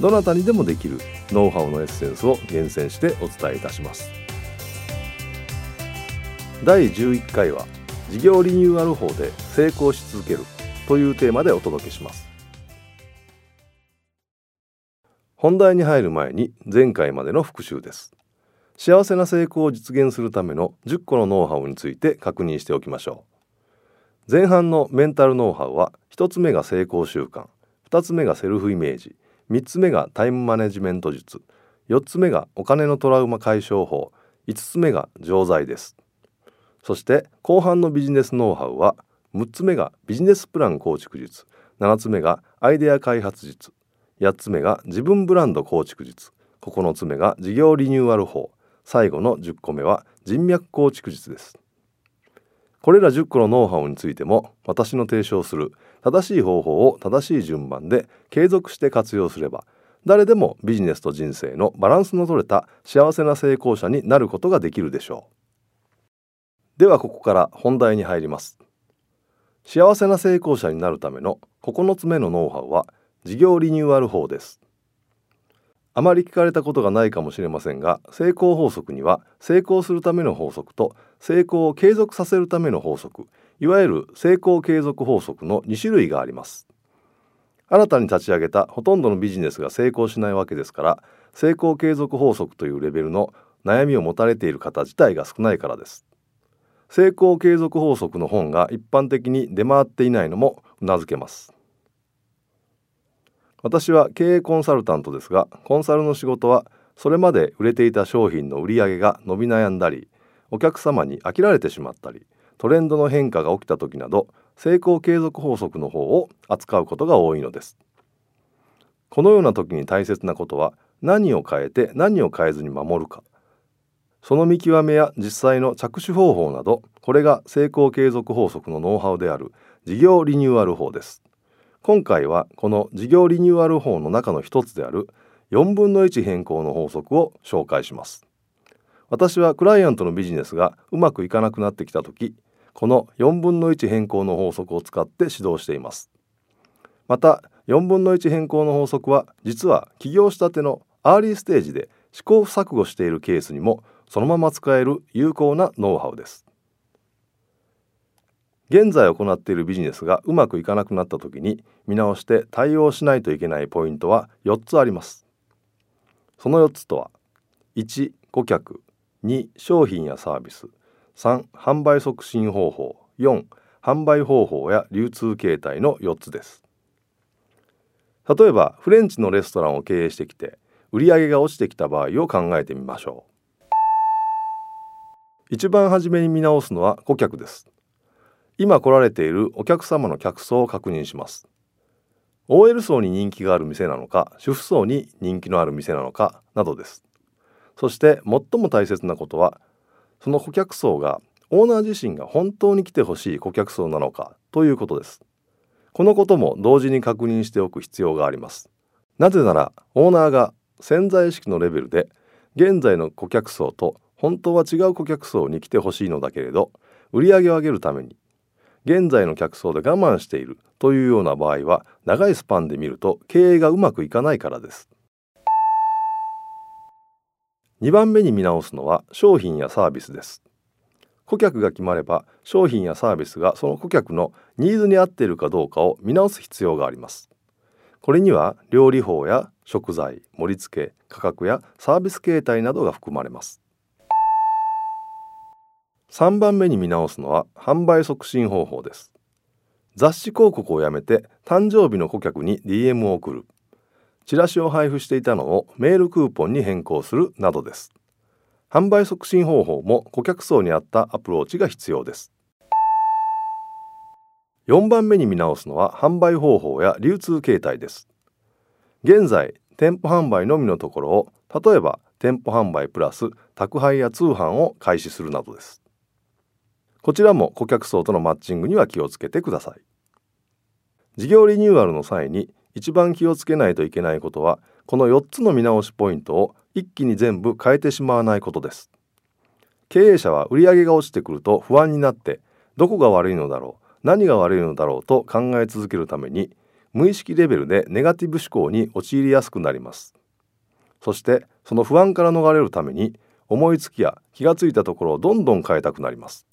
どなたにでもできるノウハウのエッセンスを厳選してお伝えいたします。第11回は事業リニューアル法で成功し続けるというテーマでお届けします。本題に入る前に前回までの復習です。幸せな成功を実現するための10個のノウハウについて確認しておきましょう。前半のメンタルノウハウは1つ目が成功習慣2つ目がセルフイメージ3つ目がタイムマネジメント術。4つ目がお金のトラウマ解消法。5つ目が錠剤です。そして後半のビジネスノウハウは6つ目がビジネスプラン構築術。7つ目がアイデア開発術。8つ目が自分ブランド構築術。9つ目が事業リニューアル法。最後の10個目は人脈構築術です。これら10個のノウハウについても私の提唱する正しい方法を正しい順番で継続して活用すれば誰でもビジネスと人生のバランスの取れた幸せな成功者になることができるでしょう。ではここから本題に入ります。幸せな成功者になるための9つ目のノウハウは事業リニューアル法です。あまり聞かれたことがないかもしれませんが成功法則には成功するための法則と成功を継続させるための法則いわゆる成功継続法則の2種類があります。新たに立ち上げたほとんどのビジネスが成功しないわけですから成功継続法則というレベルの悩みを持たれている方自体が少ないからです。成功継続法則の本が一般的に出回っていないのもうなずけます。私は経営コンサルタントですがコンサルの仕事はそれまで売れていた商品の売り上げが伸び悩んだりお客様に飽きられてしまったりトレンドの変化が起きた時など成功継続法則の方を扱うことが多いのです。このような時に大切なことは何を変えて何を変えずに守るか。その見極めや実際の着手方法などこれが成功継続法則のノウハウである事業リニューアル法です。今回はこの事業リニューアル法の中の一つである4分の1変更の法則を紹介します。私はクライアントのビジネスがうまくいかなくなってきた時この4分の1変更の法則を使って指導しています。また4分の1変更の法則は実は起業したてのアーリーステージで試行錯誤しているケースにもそのまま使える有効なノウハウです。現在行っているビジネスがうまくいかなくなった時に見直して対応しないといけないポイントは4つあります。その4つとは1顧客。2商品やサービス。3販売促進方法。4販売方法や流通形態の4つです。例えばフレンチのレストランを経営してきて売上が落ちてきた場合を考えてみましょう。一番初めに見直すのは顧客です。今来られているお客様の客層を確認します。OL 層に人気がある店なのか主婦層に人気のある店なのかなどです。そして最も大切なことはその顧客層がオーナー自身が本当に来てほしい顧客層なのかということです。このことも同時に確認しておく必要があります。なぜならオーナーが潜在意識のレベルで現在の顧客層と本当は違う顧客層に来てほしいのだけれど売り上げを上げるために現在の客層で我慢しているというような場合は長いスパンで見ると経営がうまくいかないからです。2番目に見直すのは商品やサービスです。顧客が決まれば商品やサービスがその顧客のニーズに合っているかどうかを見直す必要があります。これには料理法や食材盛り付け価格やサービス形態などが含まれます。3番目に見直すのは販売促進方法です。雑誌広告をやめて誕生日の顧客に DM を送る。チラシを配布していたのをメールクーポンに変更するなどです。販売促進方法も顧客層に合ったアプローチが必要です。4番目に見直すのは販売方法や流通形態です。現在店舗販売のみのところを例えば店舗販売プラス宅配や通販を開始するなどです。こちらも顧客層とのマッチングには気をつけてください。事業リニューアルの際に一番気をつけないといけないことはこの4つの見直しポイントを一気に全部変えてしまわないことです。経営者は売上が落ちてくると不安になってどこが悪いのだろう何が悪いのだろうと考え続けるために無意識レベルでネガティブ思考に陥りやすくなります。そしてその不安から逃れるために思いつきや気がついたところをどんどん変えたくなります。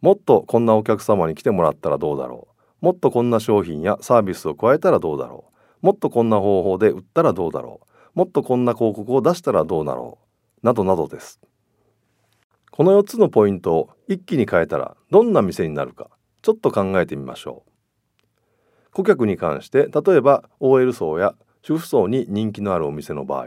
もっとこんなお客様に来てもらったらどうだろう。もっとこんな商品やサービスを加えたらどうだろう。もっとこんな方法で売ったらどうだろう。もっとこんな広告を出したらどうだろう。などなどです。この4つのポイントを一気に変えたらどんな店になるか。ちょっと考えてみましょう。顧客に関して例えば OL 層や主婦層に人気のあるお店の場合。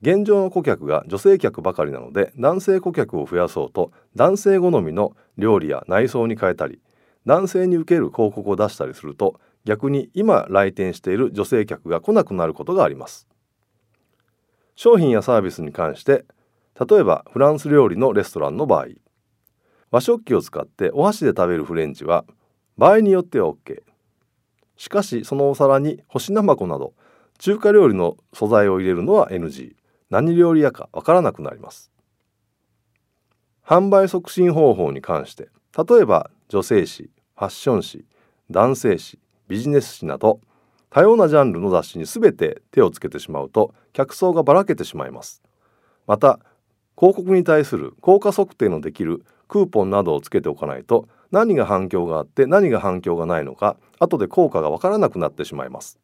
現状の顧客が女性客ばかりなので男性顧客を増やそうと男性好みの料理や内装に変えたり男性に受ける広告を出したりすると逆に今来店している女性客が来なくなることがあります。商品やサービスに関して例えばフランス料理のレストランの場合和食器を使ってお箸で食べるフレンチは場合によっては OK しかしそのお皿に干し生粉など中華料理の素材を入れるのは NG 何料理屋かわからなくなります。販売促進方法に関して例えば女性誌ファッション誌男性誌ビジネス誌など多様なジャンルの雑誌に全て手をつけてしまうと客層がばらけてしまいます。また広告に対する効果測定のできるクーポンなどをつけておかないと何が反響があって何が反響がないのか後で効果がわからなくなってしまいます。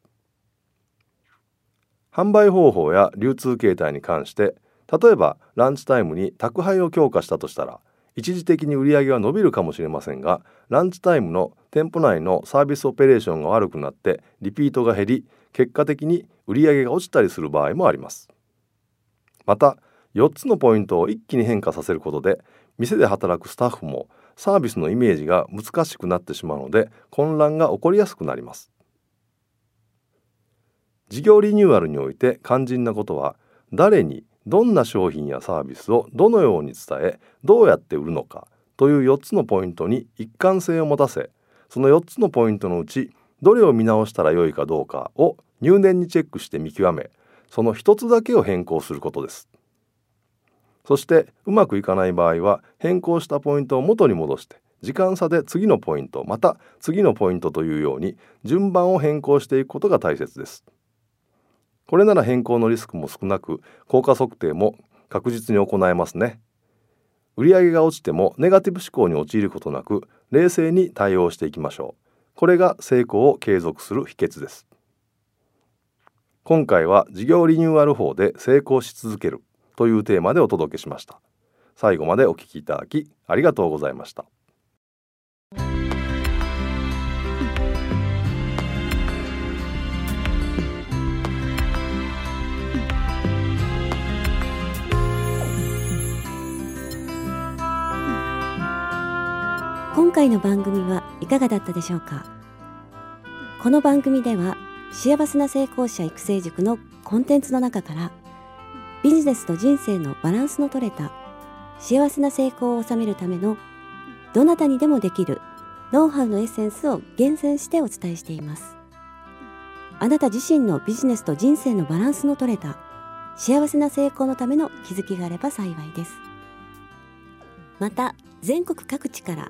販売方法や流通形態に関して例えばランチタイムに宅配を強化したとしたら一時的に売り上げは伸びるかもしれませんがランチタイムの店舗内のサービスオペレーションが悪くなってリピートが減り結果的に売り上げが落ちたりする場合もあります。また4つのポイントを一気に変化させることで店で働くスタッフもサービスのイメージが難しくなってしまうので混乱が起こりやすくなります。事業リニューアルにおいて肝心なことは誰にどんな商品やサービスをどのように伝えどうやって売るのかという4つのポイントに一貫性を持たせその4つのポイントのうちどれを見直したらよいかどうかを入念にチェックして見極めその1つだけを変更することですそしてうまくいかない場合は変更したポイントを元に戻して時間差で次のポイントまた次のポイントというように順番を変更していくことが大切です。これなら変更のリスクも少なく効果測定も確実に行えますね。売上が落ちてもネガティブ思考に陥ることなく冷静に対応していきましょう。これが成功を継続する秘訣です。今回は事業リニューアル法で成功し続けるというテーマでお届けしました最後までお聞きいただきありがとうございました回の番組はいかがだったでしょうか？この番組では幸せな成功者育成塾のコンテンツの中からビジネスと人生のバランスの取れた幸せな成功を収めるためのどなたにでもできるノウハウのエッセンスを厳選してお伝えしています。あなた自身のビジネスと人生のバランスの取れた幸せな成功のための気づきがあれば幸いです。また全国各地から